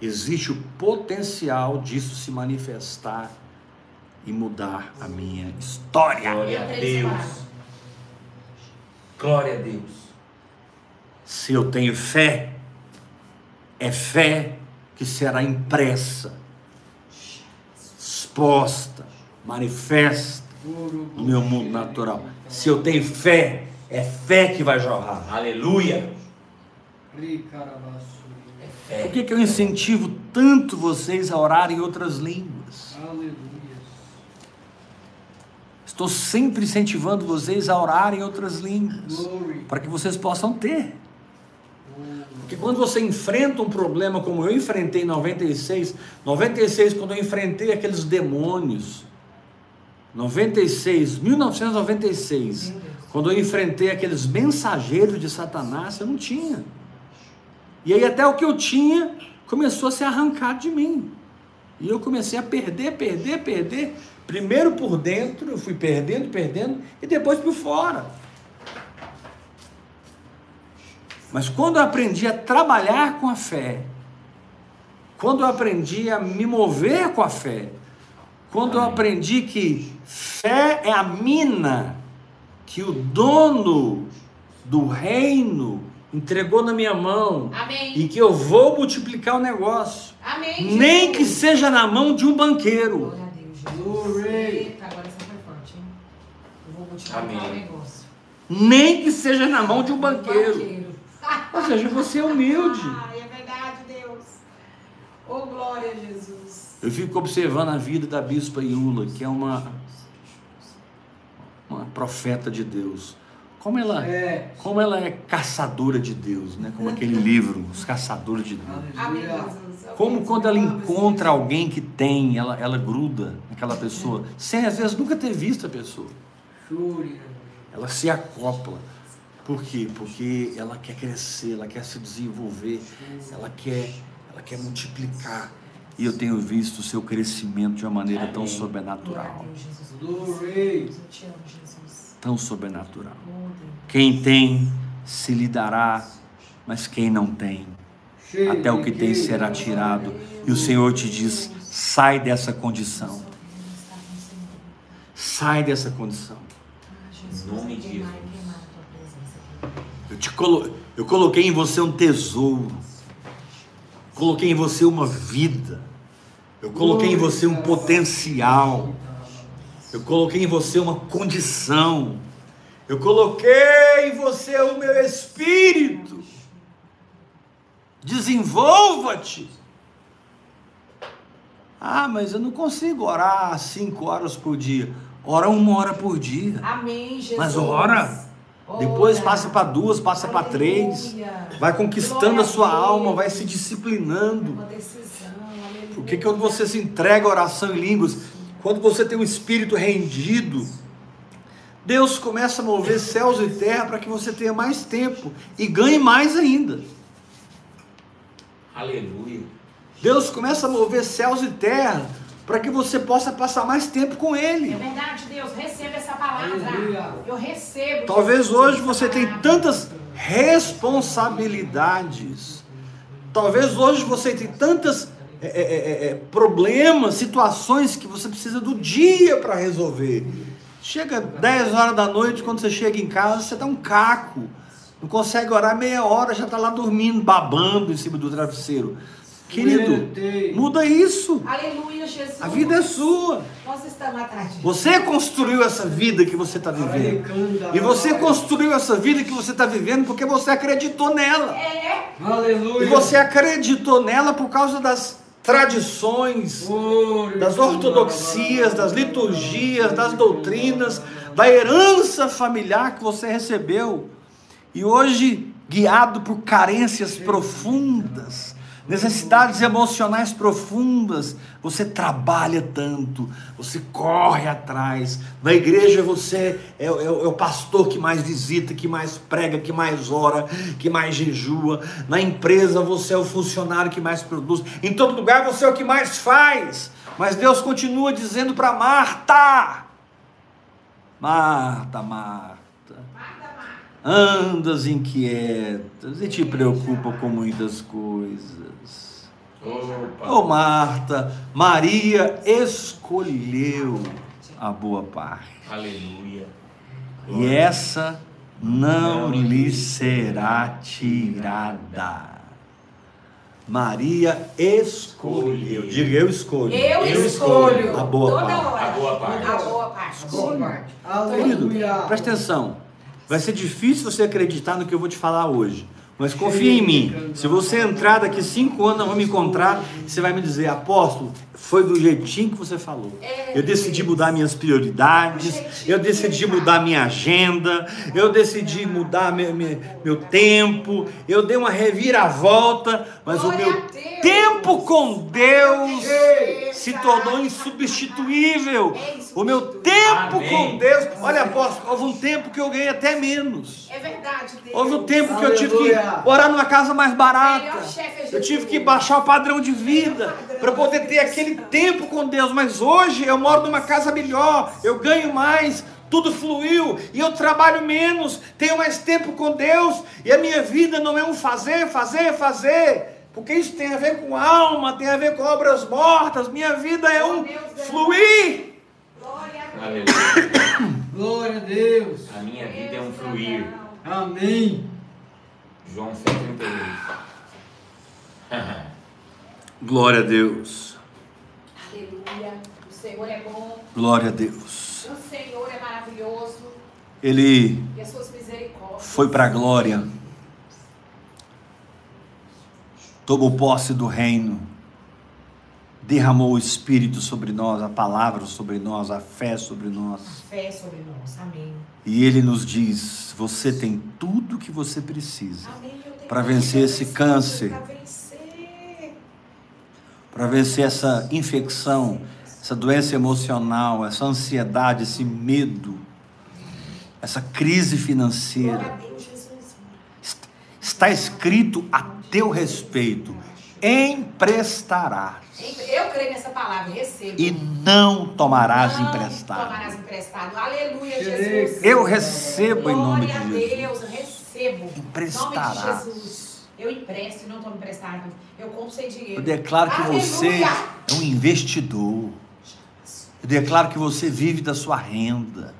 [SPEAKER 1] existe o potencial disso se manifestar e mudar a minha história.
[SPEAKER 4] Glória a Deus. Glória a Deus.
[SPEAKER 1] Se eu tenho fé, é fé que será impressa, exposta, manifesta no meu mundo natural. Se eu tenho fé, é fé que vai jorrar.
[SPEAKER 4] Aleluia. É
[SPEAKER 1] Por
[SPEAKER 4] fé.
[SPEAKER 1] que, que eu incentivo tanto vocês a orarem em outras línguas?
[SPEAKER 2] Aleluia.
[SPEAKER 1] Estou sempre incentivando vocês a orarem em outras línguas, para que vocês possam ter. Porque quando você enfrenta um problema como eu enfrentei em 96, 96 quando eu enfrentei aqueles demônios, 96, 1996, quando eu enfrentei aqueles mensageiros de Satanás, eu não tinha. E aí até o que eu tinha começou a ser arrancado de mim. E eu comecei a perder, perder, perder. Primeiro por dentro, eu fui perdendo, perdendo, e depois por fora. Mas quando eu aprendi a trabalhar com a fé, quando eu aprendi a me mover com a fé, quando eu aprendi que fé é a mina que o dono do reino entregou na minha mão
[SPEAKER 3] Amém.
[SPEAKER 1] e que eu vou multiplicar o negócio,
[SPEAKER 3] Amém.
[SPEAKER 1] nem que seja na mão de um banqueiro.
[SPEAKER 3] Glória a Deus, Jesus. Eita, agora essa foi forte, hein? Eu vou multiplicar
[SPEAKER 4] Amém.
[SPEAKER 3] o negócio.
[SPEAKER 1] Nem que seja na mão de um banqueiro.
[SPEAKER 3] Banqueiro.
[SPEAKER 1] Ou seja, você é humilde.
[SPEAKER 3] Ai, é verdade, Deus. Oh, glória a Jesus.
[SPEAKER 1] Eu fico observando a vida da bispa Iula, que é uma, uma profeta de Deus. Como ela,
[SPEAKER 2] É.
[SPEAKER 1] como ela é caçadora de Deus, né? Como aquele livro, Os Caçadores de Deus. Como quando ela encontra alguém que tem, ela, ela gruda naquela pessoa, sem às vezes nunca ter visto a pessoa.
[SPEAKER 2] Shuri.
[SPEAKER 1] Ela se acopla. Por quê? Porque ela quer crescer, ela quer se desenvolver, ela quer, ela quer multiplicar. E eu tenho visto o seu crescimento de uma maneira tão sobrenatural.
[SPEAKER 3] Deus, Jesus.
[SPEAKER 2] Glory.
[SPEAKER 3] Eu te amo, Jesus.
[SPEAKER 1] Tão sobrenatural. Quem tem se lhe dará, mas quem não tem, até o que tem será tirado. E o Senhor te diz: sai dessa condição. Sai dessa condição.
[SPEAKER 4] Em nome de Jesus.
[SPEAKER 1] Eu, te colo... eu coloquei em você um tesouro. Coloquei em você uma vida. Eu coloquei em você um potencial. Eu coloquei em você uma condição. Eu coloquei em você o meu espírito. Desenvolva-te. Ah, mas eu não consigo orar cinco horas por dia. Ora uma hora por dia.
[SPEAKER 3] Amém, Jesus.
[SPEAKER 1] Mas ora. Depois passa para duas, passa para três. Vai conquistando a sua alma, vai se disciplinando.
[SPEAKER 3] Aleluia.
[SPEAKER 1] Porque quando você se entrega à oração em línguas, quando você tem um espírito rendido, Deus começa a mover céus e terra para que você tenha mais tempo e ganhe mais ainda.
[SPEAKER 4] Aleluia.
[SPEAKER 1] Deus começa a mover céus e terra para que você possa passar mais tempo com
[SPEAKER 3] É
[SPEAKER 1] Ele.
[SPEAKER 3] verdade, Deus, receba essa palavra. Eu recebo.
[SPEAKER 1] Talvez hoje você tenha tantas responsabilidades. Talvez hoje você tenha tantas é, é, é, é, problemas, situações que você precisa do dia para resolver. Chega 10 horas da noite, quando você chega em casa, você dá um caco. Não consegue orar meia hora, já está lá dormindo, babando em cima do travesseiro. Querido, muda isso.
[SPEAKER 3] Aleluia, Jesus.
[SPEAKER 1] A vida é sua.
[SPEAKER 3] Nós estamos atrás de
[SPEAKER 1] Você construiu essa vida que você está vivendo. E você construiu essa vida que você está vivendo porque você acreditou nela.
[SPEAKER 3] É,
[SPEAKER 2] Aleluia.
[SPEAKER 1] E você acreditou nela por causa das tradições, das ortodoxias, das liturgias, das doutrinas, da herança familiar que você recebeu. E hoje, guiado por carências profundas, necessidades emocionais profundas, você trabalha tanto, você corre atrás. Na igreja você é, é é o pastor que mais visita, que mais prega, que mais ora, que mais jejua. Na empresa você é o funcionário que mais produz. Em todo lugar você é o que mais faz. Mas Deus continua dizendo para Marta: Marta, Marta, andas inquietas e te preocupa com muitas coisas.
[SPEAKER 4] Opa.
[SPEAKER 1] Ô Marta, Maria escolheu a boa parte.
[SPEAKER 4] Aleluia.
[SPEAKER 1] E essa não lhe será tirada. Maria escolheu. Diga eu escolho.
[SPEAKER 3] eu,
[SPEAKER 4] Eu
[SPEAKER 3] escolho.
[SPEAKER 4] escolho.
[SPEAKER 1] A boa
[SPEAKER 3] toda
[SPEAKER 1] parte.
[SPEAKER 3] hora.
[SPEAKER 4] A boa parte.
[SPEAKER 3] A boa parte.
[SPEAKER 1] Querido,
[SPEAKER 2] Aleluia.
[SPEAKER 1] presta atenção. Vai ser difícil você acreditar no que eu vou te falar hoje. Mas confia em mim. Se você entrar daqui cinco anos, nós vamos me encontrar. Você vai me dizer, apóstolo, foi do jeitinho que você falou. Eu decidi mudar minhas prioridades. Eu decidi mudar minha agenda. Eu decidi mudar meu, meu, meu tempo. Eu dei uma reviravolta. Mas o meu tempo com Deus se tornou insubstituível. O meu tempo com Deus. Olha, apóstolo, houve um tempo que eu ganhei até menos.
[SPEAKER 3] É verdade, Deus.
[SPEAKER 1] Houve um tempo que eu tive que. Morar numa casa mais barata.
[SPEAKER 3] É.
[SPEAKER 1] Eu tive que baixar o padrão de vida para poder ter aquele tempo com Deus. Mas hoje eu moro numa casa melhor, eu ganho mais, tudo fluiu e eu trabalho menos, tenho mais tempo com Deus e a minha vida não é um fazer, fazer, fazer. Porque isso tem a ver com alma, tem a ver com obras mortas. Minha vida é um fluir.
[SPEAKER 3] Glória a Deus.
[SPEAKER 2] Glória a Deus.
[SPEAKER 4] A minha vida é um fluir.
[SPEAKER 2] Amém.
[SPEAKER 4] João 7,32.
[SPEAKER 1] Glória a Deus.
[SPEAKER 3] Aleluia. O Senhor é bom.
[SPEAKER 1] Glória a Deus.
[SPEAKER 3] O Senhor é maravilhoso.
[SPEAKER 1] Ele
[SPEAKER 3] E as suas misericórdias.
[SPEAKER 1] foi para a glória. Tomou posse do reino. Derramou o Espírito sobre nós, a palavra sobre nós, a fé sobre nós.
[SPEAKER 3] Fé sobre nós. Amém.
[SPEAKER 1] E ele nos diz: você tem tudo que você precisa Para vencer esse câncer.
[SPEAKER 3] Para vencer.
[SPEAKER 1] essa infecção, essa doença emocional, essa ansiedade, esse medo, essa crise financeira. Está escrito a teu respeito: emprestarás
[SPEAKER 3] Eu creio nessa palavra. Recebo.
[SPEAKER 1] e não tomarás
[SPEAKER 3] Não
[SPEAKER 1] emprestado.
[SPEAKER 3] Tomarás emprestado. Aleluia. Jesus.
[SPEAKER 1] Eu recebo em nome de
[SPEAKER 3] Glória a
[SPEAKER 1] Jesus.
[SPEAKER 3] Deus, eu recebo.
[SPEAKER 1] Emprestarás.
[SPEAKER 3] Em nome de Jesus. Eu empresto e não tomo emprestado. Eu compro sem dinheiro.
[SPEAKER 1] Eu declaro que você
[SPEAKER 3] Aleluia.
[SPEAKER 1] é um investidor. Eu declaro que você vive da sua renda.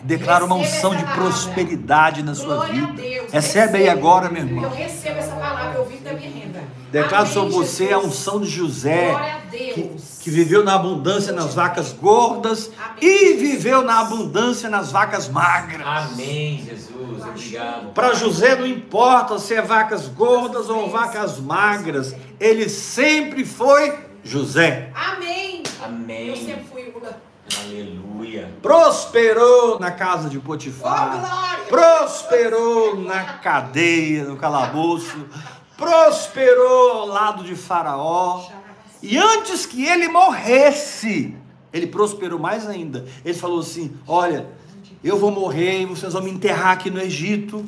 [SPEAKER 1] Eu declaro uma
[SPEAKER 3] Receba
[SPEAKER 1] unção de prosperidade na sua
[SPEAKER 3] Glória
[SPEAKER 1] vida.
[SPEAKER 3] Deus.
[SPEAKER 1] Recebe aí agora, meu
[SPEAKER 3] Eu
[SPEAKER 1] irmão.
[SPEAKER 3] recebo essa palavra, eu vivo da minha renda.
[SPEAKER 1] Declaro sobre você a
[SPEAKER 3] Jesus.
[SPEAKER 1] unção de José,
[SPEAKER 3] Glória a
[SPEAKER 1] que,
[SPEAKER 3] Deus.
[SPEAKER 1] que viveu na abundância nas vacas gordas
[SPEAKER 3] Amém.
[SPEAKER 1] e viveu na abundância nas vacas magras.
[SPEAKER 4] Amém, Jesus. Obrigado.
[SPEAKER 1] Para José não importa se é vacas gordas ou vacas magras, ele sempre foi José.
[SPEAKER 3] Amém.
[SPEAKER 4] Amém.
[SPEAKER 3] Eu sempre fui uma.
[SPEAKER 4] Aleluia.
[SPEAKER 1] Prosperou na casa de
[SPEAKER 3] Oh,
[SPEAKER 1] Potifar,
[SPEAKER 3] glória.
[SPEAKER 1] prosperou na cadeia, no calabouço, prosperou ao lado de Faraó. E antes que ele morresse, ele prosperou mais ainda. Ele falou assim: Olha, eu vou morrer e vocês vão me enterrar aqui no Egito,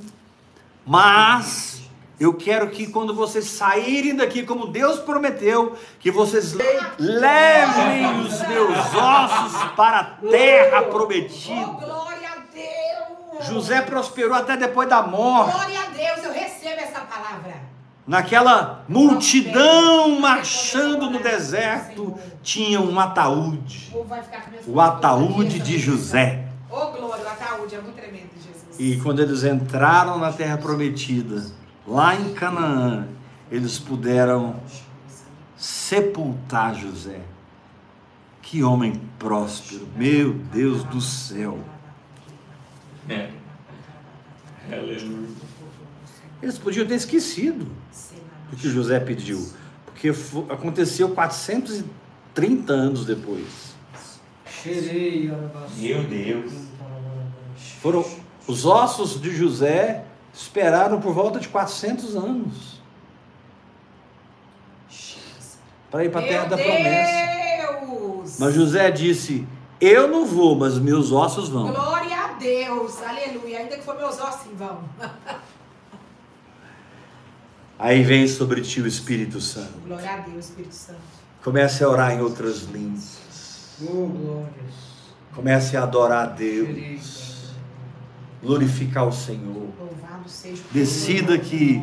[SPEAKER 1] mas eu quero que quando vocês saírem daqui, como Deus prometeu, que vocês le- levem os meus ossos para a terra
[SPEAKER 3] Oh,
[SPEAKER 1] prometida.
[SPEAKER 3] glória a Deus.
[SPEAKER 1] José prosperou até depois da morte.
[SPEAKER 3] Glória a Deus, eu recebo essa palavra.
[SPEAKER 1] Naquela multidão marchando no deserto, tinha um ataúde.
[SPEAKER 3] O povo vai ficar com minhas
[SPEAKER 1] O
[SPEAKER 3] coisas
[SPEAKER 1] ataúde de. José.
[SPEAKER 3] Ô, glória, o ataúde é muito tremendo, Jesus.
[SPEAKER 1] E quando eles entraram na terra prometida, lá em Canaã, eles puderam sepultar José. Que homem próspero, meu Deus do céu.
[SPEAKER 4] É. Aleluia.
[SPEAKER 1] Eles podiam ter esquecido o que José pediu, porque aconteceu 430 anos depois.
[SPEAKER 2] Cheirei.
[SPEAKER 4] Meu Deus.
[SPEAKER 1] Foram os ossos de José esperaram por volta de 400 anos para ir para a terra da promessa.
[SPEAKER 3] Deus!
[SPEAKER 1] Mas José disse: Eu não vou, mas meus ossos vão.
[SPEAKER 3] Glória a Deus, aleluia. Ainda que for meus ossos vão.
[SPEAKER 1] Aí vem sobre ti o Espírito Santo.
[SPEAKER 3] Glória a Deus, Espírito Santo.
[SPEAKER 1] Comece a orar em outras línguas.
[SPEAKER 2] Oh, glórias.
[SPEAKER 1] Comece a adorar a. Deus. Glorificar o Senhor.
[SPEAKER 3] Louvado seja o
[SPEAKER 1] Decida que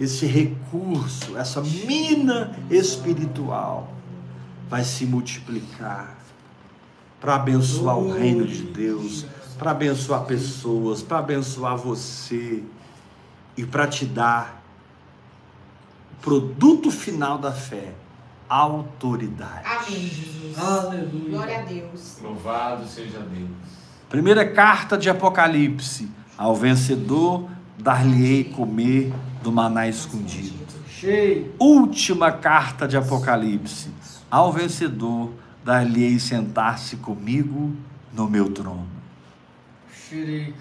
[SPEAKER 1] esse recurso, essa mina espiritual vai se multiplicar para abençoar o reino de Deus, para abençoar pessoas, para abençoar você e para te dar produto final da fé, autoridade.
[SPEAKER 3] Amém, Jesus.
[SPEAKER 2] Aleluia.
[SPEAKER 3] Glória a Deus.
[SPEAKER 4] Louvado seja Deus.
[SPEAKER 1] Primeira carta de Apocalipse. Ao vencedor dar-lhe-ei comer do maná escondido.
[SPEAKER 2] Cheio.
[SPEAKER 1] Última carta de Apocalipse. Ao vencedor, dar-lhe-ei sentar-se comigo no meu trono.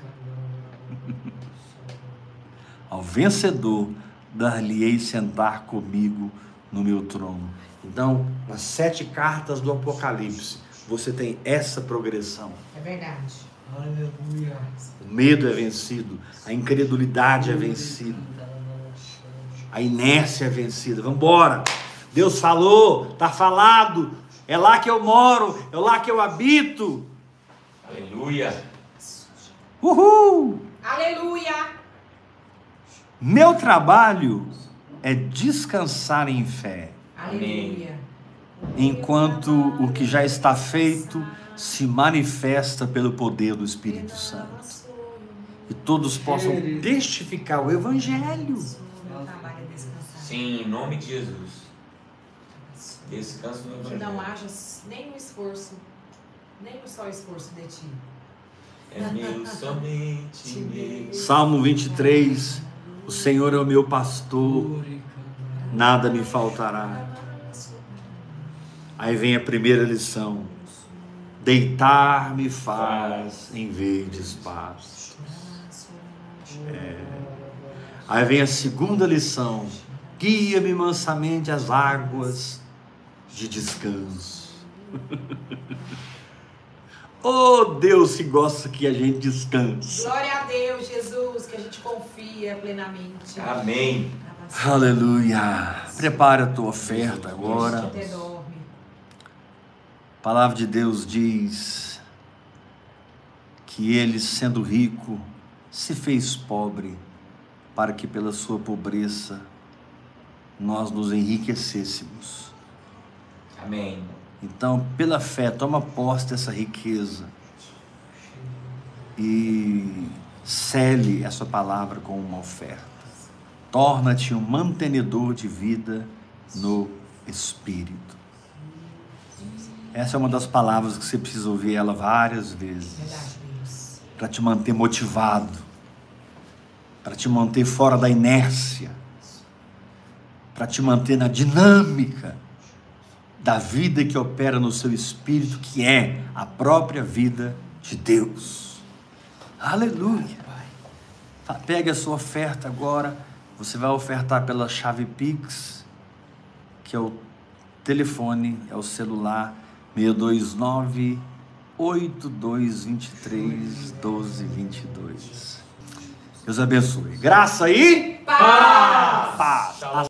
[SPEAKER 1] Ao vencedor, dar-lhe-ei sentar comigo no meu trono. Então, nas sete cartas do Apocalipse, você tem essa progressão.
[SPEAKER 3] É verdade.
[SPEAKER 2] Aleluia.
[SPEAKER 1] O medo é vencido, a incredulidade é vencida, a inércia é vencida. Vamos embora. Deus falou, está falado. É lá que eu moro, é lá que eu habito.
[SPEAKER 4] Aleluia.
[SPEAKER 1] Uhul!
[SPEAKER 3] Aleluia.
[SPEAKER 1] Meu trabalho é descansar em fé,
[SPEAKER 3] Aleluia.
[SPEAKER 1] enquanto o que já está feito se manifesta pelo poder do Espírito Santo. E todos possam testificar o Evangelho.
[SPEAKER 4] Sim, em nome de Jesus. Descanso no
[SPEAKER 3] Que não
[SPEAKER 4] Evangelho.
[SPEAKER 3] haja nenhum esforço, nem um só esforço de ti.
[SPEAKER 4] É meu, somente meu.
[SPEAKER 1] Salmo 23: O Senhor é o meu pastor, nada me faltará. Aí vem a primeira lição: Deitar-me faz em verdes pastos. É. Aí vem a segunda lição: Guia-me mansamente às águas de descanso. oh Deus que gosta que a gente descanse.
[SPEAKER 3] Glória a Deus, Jesus, que a gente confia plenamente.
[SPEAKER 4] Amém.
[SPEAKER 1] Aleluia. Prepara a tua oferta agora. A palavra de Deus diz que ele, sendo rico, se fez pobre, para que pela sua pobreza nós nos enriquecêssemos.
[SPEAKER 4] Amém.
[SPEAKER 1] Então, pela fé, toma posse dessa riqueza e cele essa palavra com uma oferta. Torna-te um mantenedor de vida no Espírito. Essa é uma das palavras que você precisa ouvir ela várias vezes para te manter motivado, para te manter fora da inércia, para te manter na dinâmica da vida que opera no seu espírito, que é a própria vida de Deus. Aleluia. Pegue a sua oferta agora. Você vai ofertar pela chave Pix, que é o telefone, é o celular 629 8223 1222. Deus abençoe. Graça e
[SPEAKER 3] Paz.
[SPEAKER 1] paz.